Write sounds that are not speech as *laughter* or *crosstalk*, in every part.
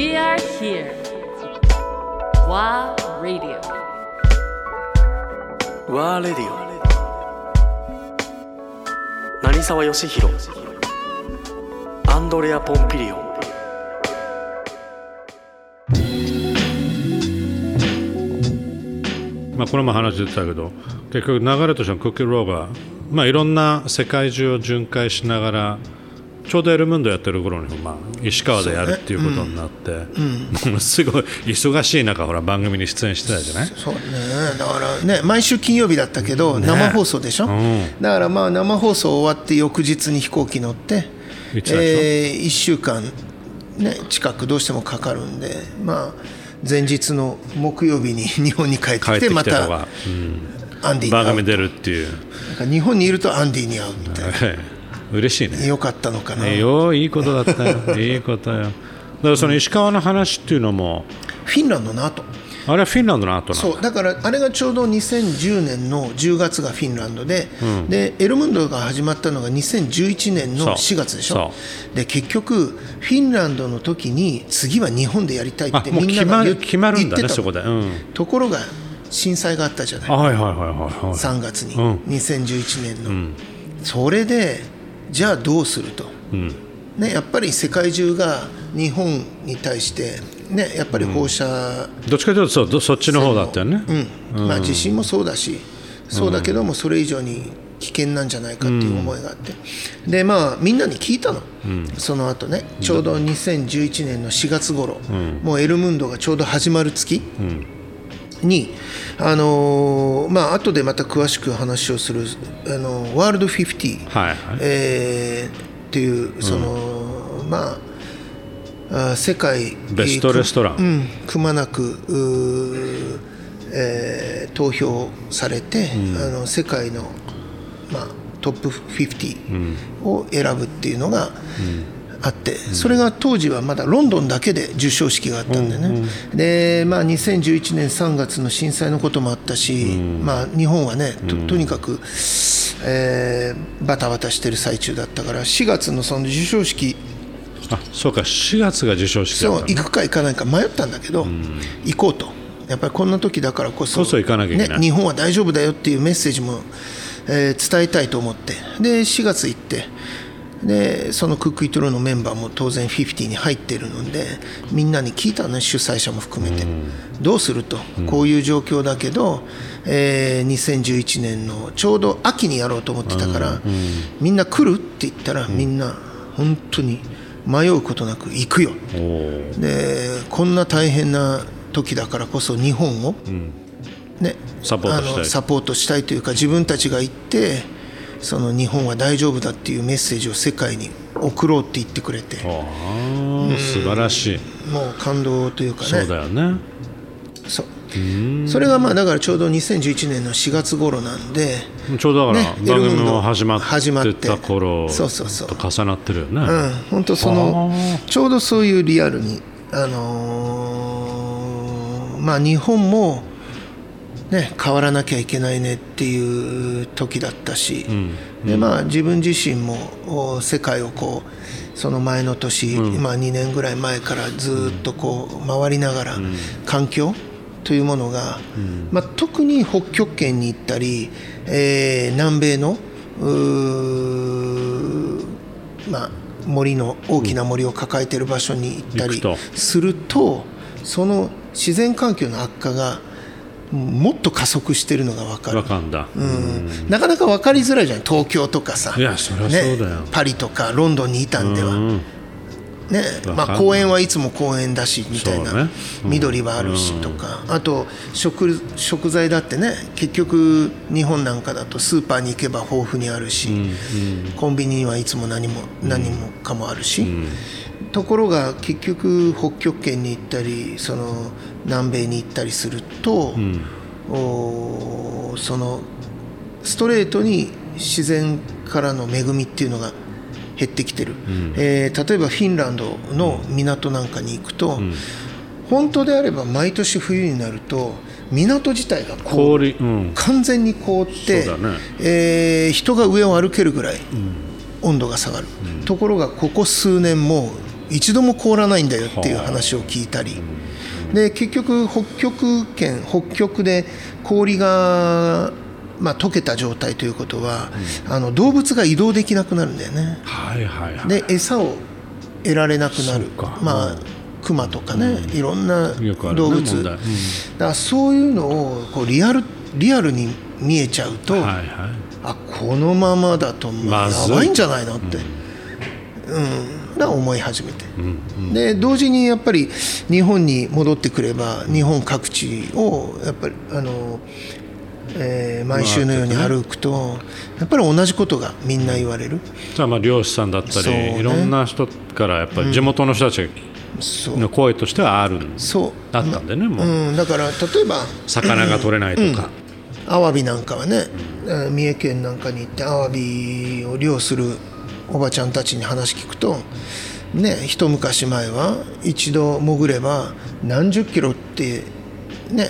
We are here. WA Radio. ワーレディオ成沢義弘アンドレア・ポンピリオンまあ、これも話出てたけど結局流れとしてのクッキーローが、まあ、いろんな世界中を巡回しながらちょうどエルムンドやってる頃に、まあ、石川でやるっていうことになって、もの *laughs* すごい忙しい中ほら番組に出演してたじゃない？そうね。だからね毎週金曜日だったけど、生放送でしょ、うん。だからまあ生放送終わって翌日に飛行機乗って、え1週間、ね、近くどうしてもかかるんでまあ前日の木曜日に *laughs* 日本に帰ってきててまたアンディに会う。番組出るっていう。なんか日本にいるとアンディに会うみたい嬉しいね。なよかったのかな、よいいことだったよ。*laughs* いいことよ。だからその石川の話っていうのもフィンランドの後。あれはフィンランドの後なの？そうだからあれがちょうど2010年の10月がフィンランドで,、でエルムンドが始まったのが2011年の4月でしょ？で結局フィンランドの時に次は日本でやりたいっあてみんなが言る決まるんだねそこで、うん、ところが震災があったじゃない。あはいはいはいはいはい。3月に、うん。2011年の、それでじゃあどうすると、ね、やっぱり世界中が日本に対して、ね、やっぱり放射、どっちかというとそそっちの方だったよね、うん。まあ、地震もそうだしそうだけどもそれ以上に危険なんじゃないかっていう思いがあって、でまあみんなに聞いたの、その後ねちょうど2011年の4月頃、もうエルムンドがちょうど始まる月に、あのーまあ後でまた詳しく話をするあのワールド50、はいはい。えーっていうその、まああ世界ベストレストラン。うん、くまなくうーえー投票されて、あの世界の、まあ、トップ50を選ぶっていうのがあって、それが当時はまだロンドンだけで授賞式があったんでね、でまあ、2011年3月の震災のこともあったし、まあ、日本はねととにかく、えーバタバタしてる最中だったから4月のその授賞式。あそうか4月が授賞式だったの行くか行かないか迷ったんだけど、行こうと。やっぱりこんな時だからこそこそ行かなきゃいけない。ね、日本は大丈夫だよっていうメッセージも、えー伝えたいと思って。で4月行ってでそのクックイトローのメンバーも当然50に入っているのでみんなに聞いたのね主催者も含めて、どうすると？こういう状況だけど、えー2011年のちょうど秋にやろうと思ってたから、みんな来るって言ったら、みんな本当に迷うことなく行くよ。でこんな大変な時だからこそ日本を、ね、サポートしたい。あのサポートしたいというか自分たちが行ってその日本は大丈夫だっていうメッセージを世界に送ろうって言ってくれて。あー素晴らしい、もう感動というかね。そうだよね。そう。それがまあだからちょうど2011年の4月頃なんで、ちょうどだからね番組も始ま始まってってた頃そうそうそうと重なってるよね、うん、本当そのちょうどそういうリアルに、あのーまあ、日本も、ね、変わらなきゃいけないねっていう時だったし、でまあ、自分自身もお世界をこうその前の年、まあ、2年ぐらい前からずっとこう回りながら、環境というものが、まあ、特に北極圏に行ったり、えー南米のまあ、森の大きな森を抱えている場所に行ったりするとその自然環境の悪化がもっと加速しているのが分かる。わかんだ、うん。なかなか分かりづらいじゃん。東京とかさ。いやそりゃそうだよ。パリとかロンドンにいたんでは、うん。ね。まあ、公園はいつも公園だしみたいな、ね。うん。緑はあるしとか、あと食食材だってね結局日本なんかだとスーパーに行けば豊富にあるし、コンビニにはいつも何も何もかもあるし、ところが結局北極圏に行ったりその南米に行ったりすると、おーそのストレートに自然からの恵みっていうのが減ってきてる、えー例えばフィンランドの港なんかに行くと、本当であれば毎年冬になると港自体がこう氷うん。完全に凍って、ね。えー人が上を歩けるぐらい温度が下がる、ところがここ数年もう一度も凍らないんだよっていう話を聞いたり。で結局北極圏北極で氷がまあ、溶けた状態ということは、あの動物が移動できなくなるんだよね。はいはいはい。で餌を得られなくなる。まあクマとかね、いろんな動物、問題。うん。だからそういうのをこうリアルリアルに見えちゃうと、はいはい。あこのままだとやばいんじゃないのって、うんら思い始めて、で同時にやっぱり日本に戻ってくれば日本各地をやっぱりあの、えー毎週のように歩くとやっぱり同じことがみんな言われる。じゃあまあ漁師さんだったそうね。りいろんな人からやっぱり地元の人たちそう。の声としてはあるんそうだったんでねもう。うん、だから例えば魚が取れないとか。アワビなんかはね、えー三重県なんかに行ってアワビを漁するおばちゃんたちに話聞くとね一昔前は一度潜れば何十キロってね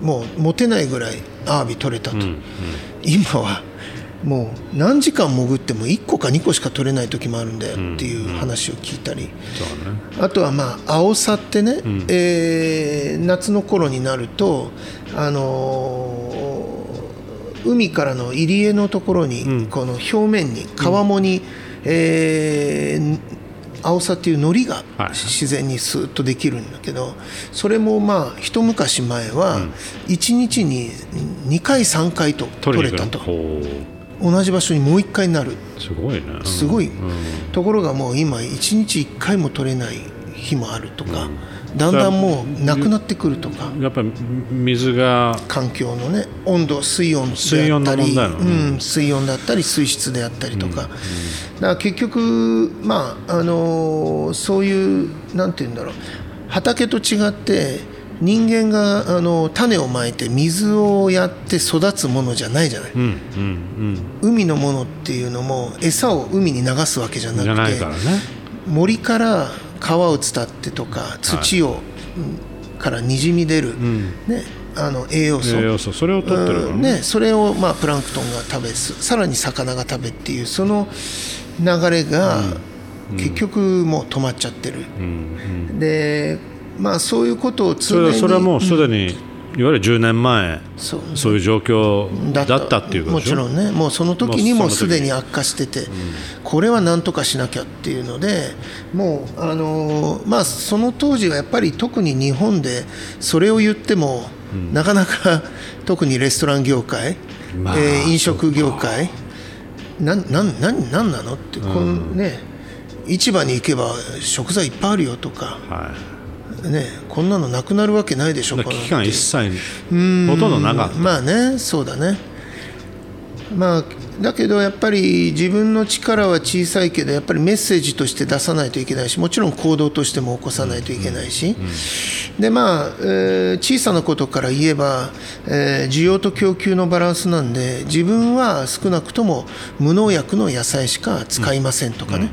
もう持てないぐらいアワビ取れたと、今はもう何時間潜っても1個か2個しか取れない時もあるんだよっていう話を聞いたり、そうね。あとはまあアオサってね、えー夏の頃になると、あのー海からの入り江のところに、この表面に川面に、えーアオサっていう海苔がはい。自然にスーッとできるんだけどそれもまあ一昔前は1日に2回3回と取れたと。同じ場所にもう1回になる。うすごいね。すごい、うん。ところがもう今1日1回も取れない日もあるとか、だんだんもうなくなってくるとか、やっぱり水が環境のね温度水温水温のであったりね。うん、水温だったり水質であったりとか、だから結局まああのーそういうなんて言うんだろう。畑と違って人間があの種をまいて水をやって育つものじゃないじゃない、うんうん海のものっていうのも餌を海に流すわけじゃうなんくて。じゃないからね。森から川を伝ってとか土を、うんからにじみ出る、ね、あの栄養素。栄養素それを取ってるからうんね、それをまあプランクトンが食べすさらに魚が食べっていうその流れが結局もう止まっちゃってる、でまあそういうことを常にそれはもうすでに、いわゆる10年前そう。そういう状況だったっていうこともちろんね。もうその時にもすでに悪化してて、これは何とかしなきゃっていうのでもうあのーまあその当時はやっぱり特に日本でそれを言っても、なかなか特にレストラン業界、まあえー飲食業界なんなんなんなんなのって、このね市場に行けば食材いっぱいあるよとか、はいね、こんなのなくなるわけないでしょこのだから危機感一切ほとんどなかった。まあねそうだね。まあだけどやっぱり自分の力は小さいけどやっぱりメッセージとして出さないといけないしもちろん行動としても起こさないといけないし、でまあ、えー小さなことから言えば、えー需要と供給のバランスなんで自分は少なくとも無農薬の野菜しか使いませんとかね、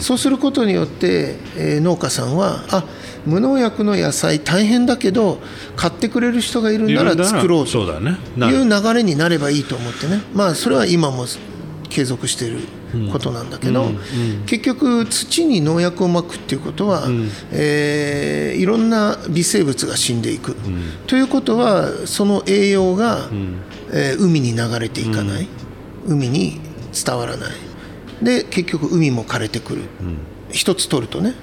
そうすることによって、えー農家さんはあ無農薬の野菜大変だけど買ってくれる人がいるなら作ろうとそうだね。ないうる流れになればいいと思ってね。まあそれは今も継続していることなんだけど、結局土に農薬をまくっていうことは、えーいろんな微生物が死んでいく、ということはその栄養が、えー海に流れていかない、海に伝わらない。で結局海も枯れてくる、一つ取るとね、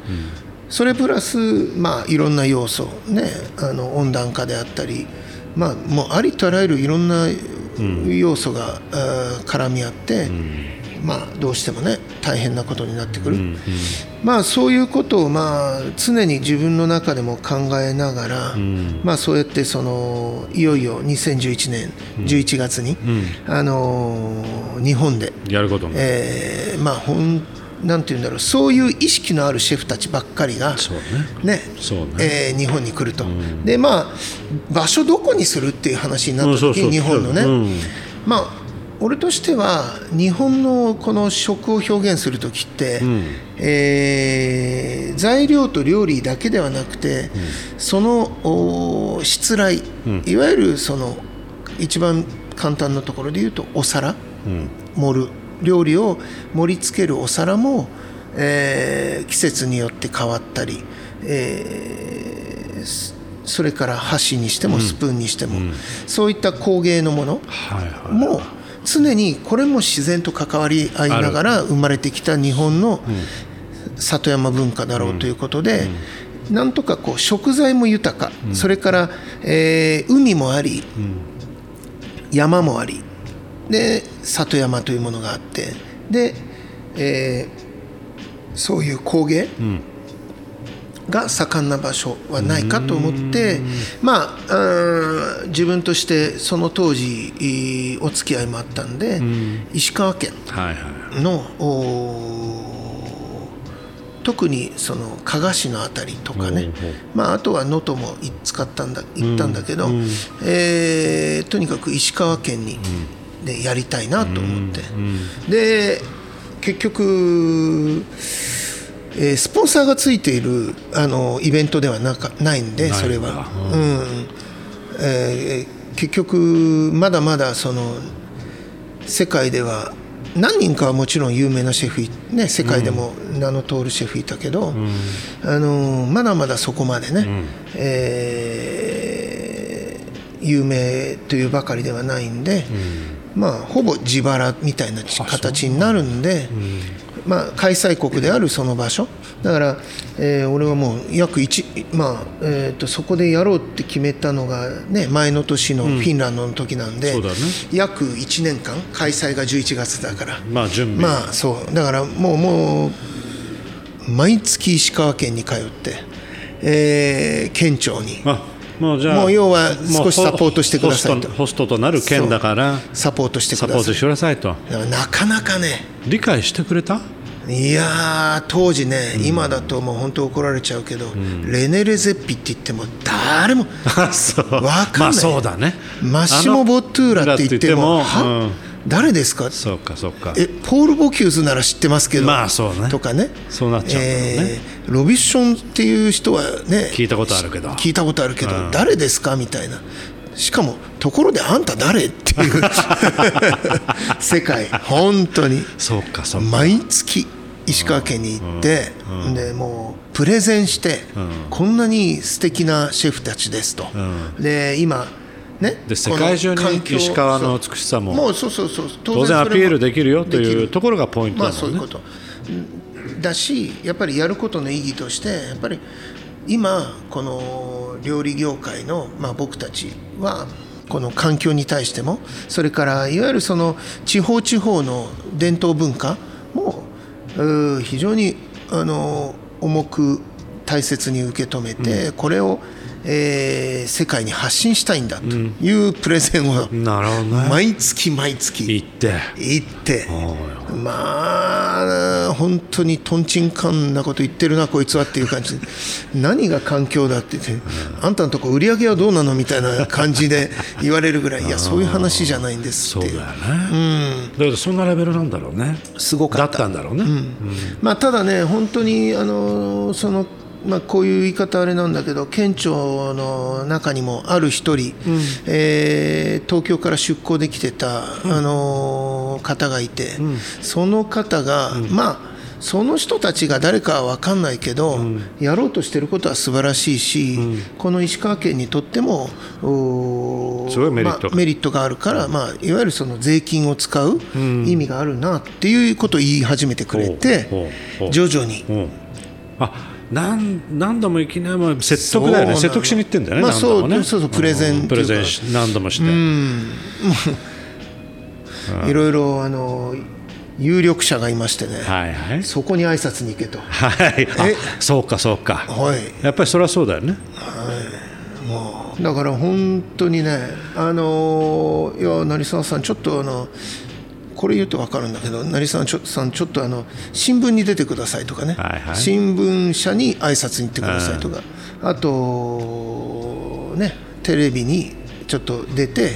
それプラス、まあ、いろんな要素、ね、あの温暖化であったり、まあ、もうありとあらゆるいろんな要素が、あー絡み合って、まあ、どうしてもね大変なことになってくる、まあ、そういうことを、まあ、常に自分の中でも考えながら、まあ、そうやってそのいよいよ2011年11月に、あのー日本で。やることも、えーまあほんなんていうんだろうそういう意識のあるシェフたちばっかりがね。ねえー日本に来ると、でまあ場所どこにするっていう話になった時う日本のね、う。ん。まあ俺としては日本のこの食を表現する時って、えー材料と料理だけではなくて、そのお失礼、いわゆるその一番簡単なところで言うとお皿、盛る料理を盛り付けるお皿もえー季節によって変わったり、えーそそれから箸にしてもスプーンにしても、そういった工芸のものも常にこれも自然と関わり合いながら生まれてきた日本の里山文化だろうということで、なんとかこう食材も豊か、それから、えー海もあり、山もありで里山というものがあってで、えーそういう工芸、が盛んな場所はないかと思ってまあ自分としてその当時お付き合いもあったんで、石川県はいはい特にその加賀市のあたりとかね、まあ、あとは能登もい使ったんだ行ったんだけど、えーとにかく石川県に、でやりたいなと思って、で結局、えースポンサーがついているあのイベントではなかないんでそれは、ううん。えー結局まだまだその世界では何人かはもちろん有名なシェフい、ね、世界でも名の通るシェフいたけど、あのまだまだそこまでね、えー有名というばかりではないんで、まあ、ほぼ自腹みたいな形になるんで、まあ、開催国であるその場所。だから、えー俺はもう約1、まあえー、とそこでやろうって決めたのが、ね、前の年のフィンランドの時なんで、そうだね。約1年間開催が11月だから。まあ準備、まあそう。だからもうもう毎月石川県に通って、えー県庁に。あもうじゃあもう要は少しサポートしてくださいと。ホストとなる県だからサポートしてくださいサポートしてください。となかなかね。理解してくれた？いやー当時ね、今だともう本当怒られちゃうけど、レネ・レゼッピって言っても誰もあ *laughs* そう。わかんない。まあそうだね。マッシモ・ボットゥーラって言ってもあのは誰ですか？そうかそうか。えポール・ボキューズなら知ってますけど、まあそうね。とかね。そうなっちゃうね。えーロビッションっていう人はね聞いたことあるけど。聞いたことあるけど、うん。誰ですか？みたいな。しかもところであんた誰？っていう。*laughs* 世界。本当に。そうかそうか。毎月石川県に行って、でもうプレゼンして、こんなに素敵なシェフたちですと、で今ねで世界中に石川の美しさももうそうそうそう当然アピールできるよというところがポイントまだもんねあそういうこと。うんだしやっぱりやることの意義としてやっぱり今この料理業界の、まあ、僕たちはこの環境に対してもそれからいわゆるその地方地方の伝統文化も非常にあの重く大切に受け止めて、これを、えー世界に発信したいんだというプレゼンをなるほどね。毎月毎月行って。行って。まあ本当にとんちんかんなこと言ってるなこいつはっていう感じで。*laughs* 何が環境だって言ってあんたのとこ売り上げはどうなのみたいな感じで言われるぐらいいやそういう話じゃないんですっていう。そうだよね、だけどそんなレベルなんだろうね。すごかだった。ったんだろうね、まあ、ただね、本当にあのその、まあ、こういう言い方あれなんだけど、県庁の中にもある一人、えー東京から出向できてた、あの方がいて、その方が、まあ、その人たちが誰かは分かんないけど、やろうとしてることは素晴らしいし、この石川県にとっても、すごいメリットが。まあメリットがあるから、まあ、いわゆるその税金を使う意味があるなっていうことを言い始めてくれて徐々に。うん。あ何何度もいきなり説得だよね。説得しに行ってんだよね、まあ何度もね。そうそうそうプレゼンうんプレゼンし何度もして、いろいろあの有力者がいましてね、はいはい。そこに挨拶に行けと。はい。あえ？そうかそうか。はい。やっぱりそれはそうだよね。だから本当にね、あのいや成沢さん、ちょっとあのこれ言うと分かるんだけど、成沢ちょさん、ちょっとあの新聞に出てくださいとかね、はいはい。新聞社に挨拶に行ってくださいとか、あと、ね、テレビにちょっと出て、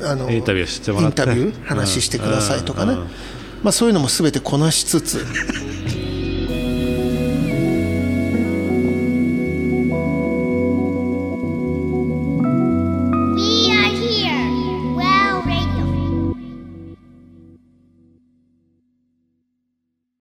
あのインタビューしてもらって。インタビュー話してくださいとかね、まあ、そういうのもすべてこなしつつ、